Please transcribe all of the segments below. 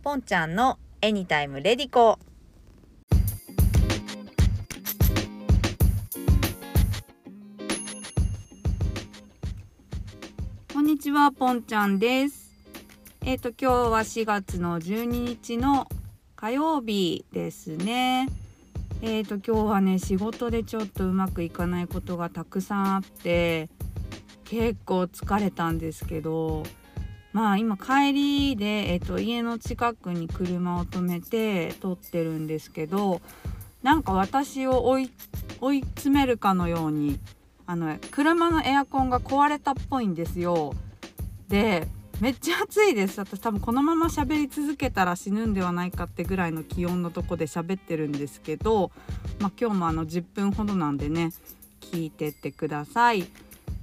ポンちゃんのエニタイムレディコこんにちは、ポンちゃんです。えっ、と今日は4月の12日の火曜日ですね。えっ、と今日はね仕事でちょっとうまくいかないことがたくさんあって結構疲れたんですけど、まあ今帰りでえっ、と家の近くに車を止めて撮ってるんですけど、なんか私を追い追い詰めるかのようにあの車のエアコンが壊れたっぽいんですよ。でめっちゃ暑いです。私多分このまま喋り続けたら死ぬんではないかってぐらいの気温のとこで喋ってるんですけど、まあ、今日もあの10分ほどなんでね聞いてってください。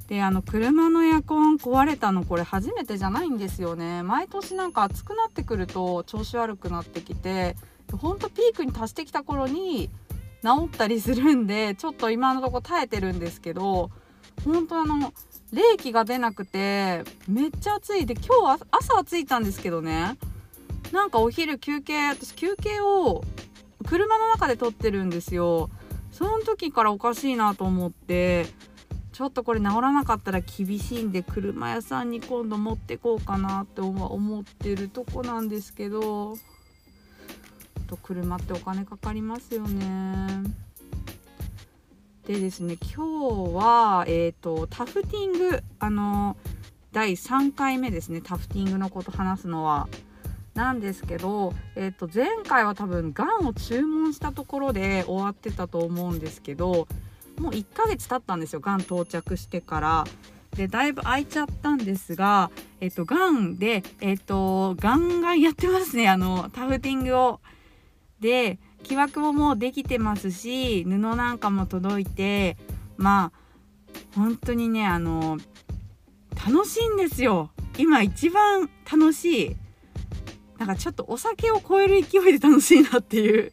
であの車のエアコン壊れたのこれ初めてじゃないんですよね。毎年なんか暑くなってくると調子悪くなってきてほんとピークに達してきた頃に治ったりするんでちょっと今のとこ耐えてるんですけど本当あの冷気が出なくてめっちゃ暑い。で今日は朝は着いたんですけどね。なんかお昼休憩私休憩を車の中で撮ってるんですよ。その時からおかしいなと思ってちょっとこれ治らなかったら厳しいんで車屋さんに今度持ってこうかなって思ってるとこなんですけどと車ってお金かかりますよね。でですね今日は、えーと、タフティングあの第3回目ですねタフティングのこと話すのは。なんですけど、えー、と前回は多分がんを注文したところで終わってたと思うんですけどもう1ヶ月経ったんですよがん到着してから。でだいぶ空いちゃったんですが、えっ、と、がんで、えっ、と、ガンガンやってますね、あの、タフティングを。で木枠ももうできてますし布なんかも届いてまあ本当にねあの楽しいんですよ今一番楽しいなんかちょっとお酒を超える勢いで楽しいなっていう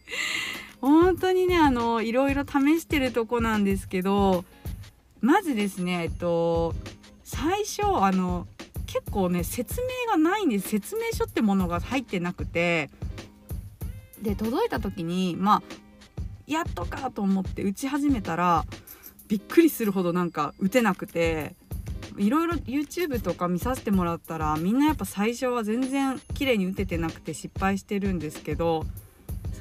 本当にねあのいろいろ試してるとこなんですけどまずですねえっと最初あの結構ね説明がないんで説明書ってものが入ってなくて。で届いた時にまあやっとかと思って打ち始めたらびっくりするほどなんか打てなくて。いろいろ YouTube とか見させてもらったらみんなやっぱ最初は全然綺麗に打ててなくて失敗してるんですけど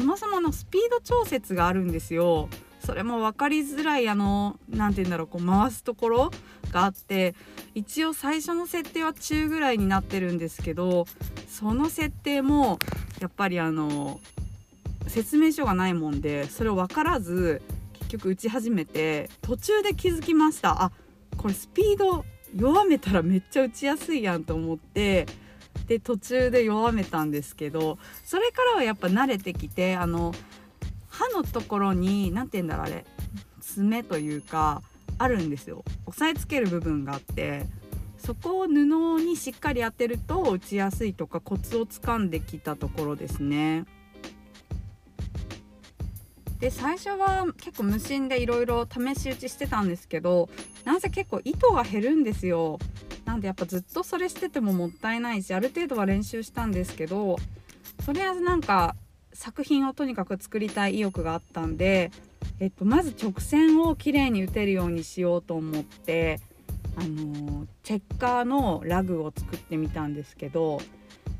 そもそものスピード調節があるんですよ。それも分かりづらいあの何て言うんだろうこう回すところがあって一応最初の設定は中ぐらいになってるんですけどその設定もやっぱりあの説明書がないもんでそれを分からず結局打ち始めて途中で気づきましたあこれスピード弱めたらめっちゃ打ちやすいやんと思ってで途中で弱めたんですけどそれからはやっぱ慣れてきてあの歯のところに何て言うんだろうあれ爪というかあるんですよ押さえつける部分があってそこを布にしっかり当てると打ちやすいとかコツをつかんできたところですね。で最初は結構無心でいろいろ試し打ちしてたんですけどなんせ結構糸が減るんですよなんでやっぱずっとそれしててももったいないしある程度は練習したんですけどとりあえずなんか作品をとにかく作りたい意欲があったんで、えっと、まず直線をきれいに打てるようにしようと思ってあのチェッカーのラグを作ってみたんですけど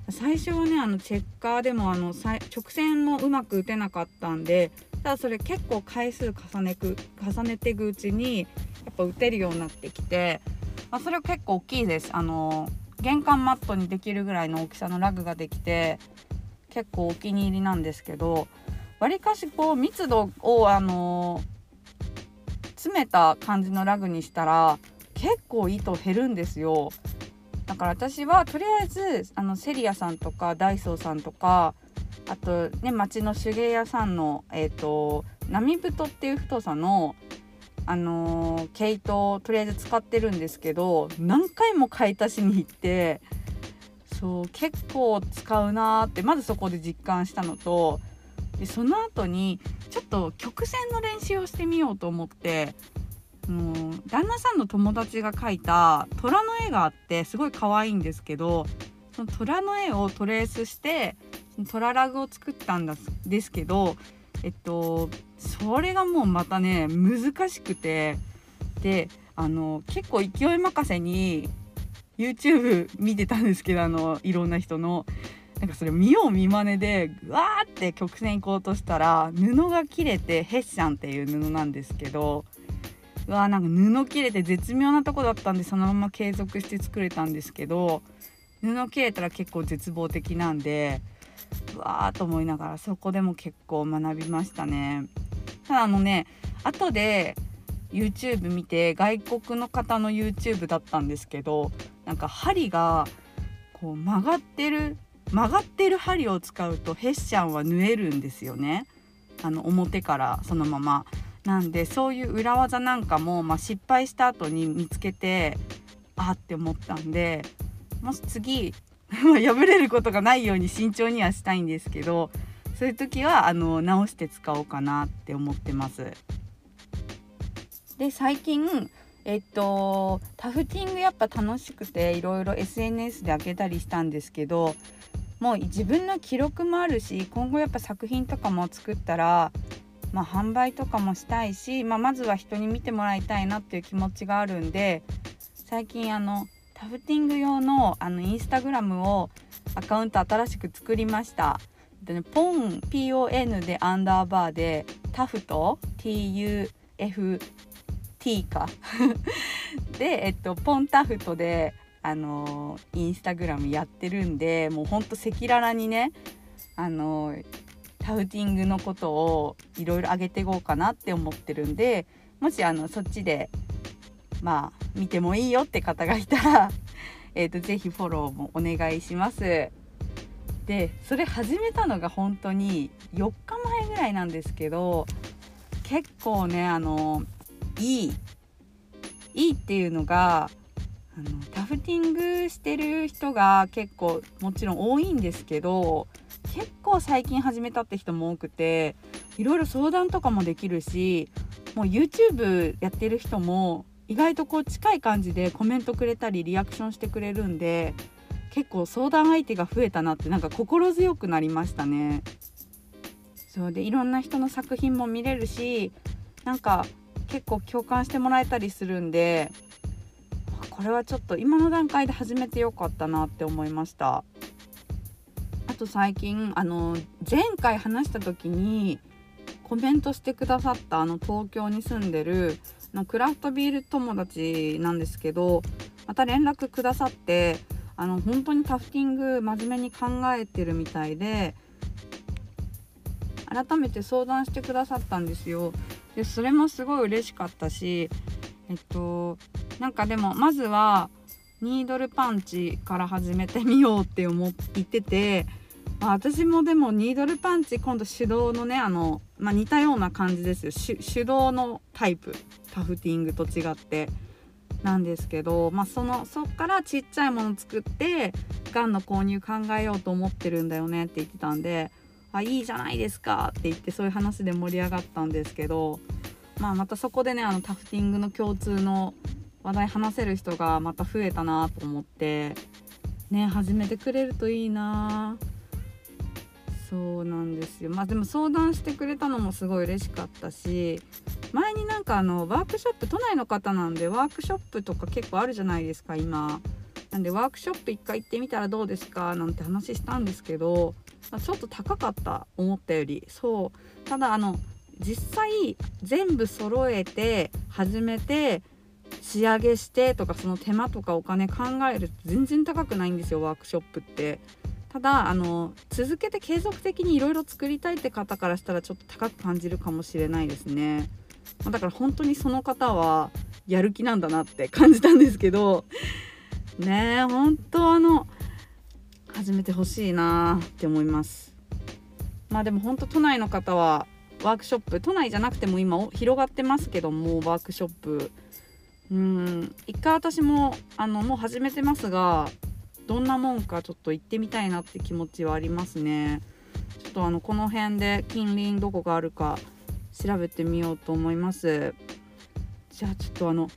最初はねあのチェッカーでもあの直線もうまく打てなかったんでただそれ結構回数重ねく重ねていくうちにやっぱ打てるようになってきて、まあ、それは結構大きいです。あの玄関マットにできるぐらいの大きさのラグができて結構お気に入りなんですけどわりかしこう密度をあの詰めた感じのラグにしたら結構糸減るんですよ。だから私はとりあえずあのセリアさんとかダイソーさんとかあとね町の手芸屋さんのえっ、ー、と波太っていう太さのあの、毛糸をとりあえず使ってるんですけど何回も買い足しに行ってそう結構使うなーってまずそこで実感したのとでその後にちょっと曲線の練習をしてみようと思ってもう旦那さんの友達が描いた虎の絵があってすごい可愛いんですけどその虎の絵をトレースしてトララグを作ったんですけどえっとそれがもうまたね難しくてであの結構勢い任せに YouTube 見てたんですけどあのいろんな人のなんかそれ見よう見まねでぐわーって曲線行こうとしたら布が切れてヘッシャンっていう布なんですけどうわーなんか布切れて絶妙なとこだったんでそのまま継続して作れたんですけど布切れたら結構絶望的なんでうわーと思いながらそこでも結構学びましたね。ただあのね後で YouTube 見て外国の方の YouTube だったんですけどなんか針がこう曲がってる曲がってる針を使うとヘッシャンは縫えるんですよねあの表からそのまま。なんでそういう裏技なんかも、まあ、失敗した後に見つけてあって思ったんでもし次 破れることがないように慎重にはしたいんですけどそういう時はあの直して使おうかなって思ってます。で最近えっとタフティングやっぱ楽しくていろいろ SNS で開けたりしたんですけどもう自分の記録もあるし今後やっぱ作品とかも作ったら、まあ、販売とかもしたいし、まあ、まずは人に見てもらいたいなっていう気持ちがあるんで最近あのタフティング用のあのインスタグラムをアカウント新しく作りました。でね、ポン PON でアンダーバーでタフト TUFT か で、えっと、ポンタフトであのインスタグラムやってるんでもうほんと赤裸々にねあのタフティングのことをいろいろ上げていこうかなって思ってるんでもしあのそっちでまあ見てもいいよって方がいたらえーと、とぜひフォローもお願いします。でそれ始めたのが本当に4日前ぐらいなんですけど結構ねあのいいいいっていうのがあのタフティングしてる人が結構もちろん多いんですけど結構最近始めたって人も多くていろいろ相談とかもできるしもう YouTube やってる人も意外とこう近い感じでコメントくれたりリアクションしてくれるんで結構相談相手が増えたなってなんか心強くなりましたね。そうでいろんな人の作品も見れるしなんか結構共感してもらえたりするんでこれはちょっと今の段階で始めてよかったなって思いましたあと最近あの前回話した時にコメントしてくださったあの東京に住んでるのクラフトビール友達なんですけどまた連絡くださってあの本当にタフティング真面目に考えてるみたいで改めて相談してくださったんですよ。でそれもすごい嬉しかったしえっとなんかでもまずはニードルパンチから始めてみようって思ってて、まあ、私もでもニードルパンチ今度手動のねあの、まあ、似たような感じですよ。手動のタイプ。タフティングと違って。なんですけど、まあ、そのそっからちっちゃいもの作ってガンの購入考えようと思ってるんだよねって言ってたんであいいじゃないですかって言ってそういう話で盛り上がったんですけど、まあ、またそこでねあのタフティングの共通の話題話せる人がまた増えたなと思ってね始めてくれるといいな。そうなんですよ。まあでも相談してくれたのもすごい嬉しかったし前になんかあのワークショップ都内の方なんでワークショップとか結構あるじゃないですか今。なんでワークショップ一回行ってみたらどうですかなんて話したんですけど、まあ、ちょっと高かった思ったより。そう。ただあの実際全部揃えて始めて仕上げしてとかその手間とかお金考えると全然高くないんですよワークショップって。ただあの続けて継続的にいろいろ作りたいって方からしたらちょっと高く感じるかもしれないですね。だから本当にその方はやる気なんだなって感じたんですけど ねえ本当あの始めてほしいなって思います。まあでも本当都内の方はワークショップ都内じゃなくても今広がってますけどもワークショップ。うん一回私もあのもう始めてますがどんなもんかちょっと行ってみたいなって気持ちはありますね。ちょっとあのこの辺で近隣どこがあるか調べてみようと思います。じゃあちょっとあの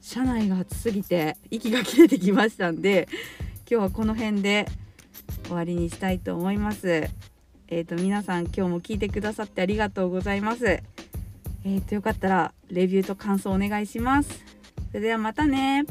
車内が暑すぎて息が切れてきましたんで今日はこの辺で終わりにしたいと思います。えっ、と皆さん今日も聞いてくださってありがとうございます。えっ、とよかったらレビューと感想お願いします。それではまたね。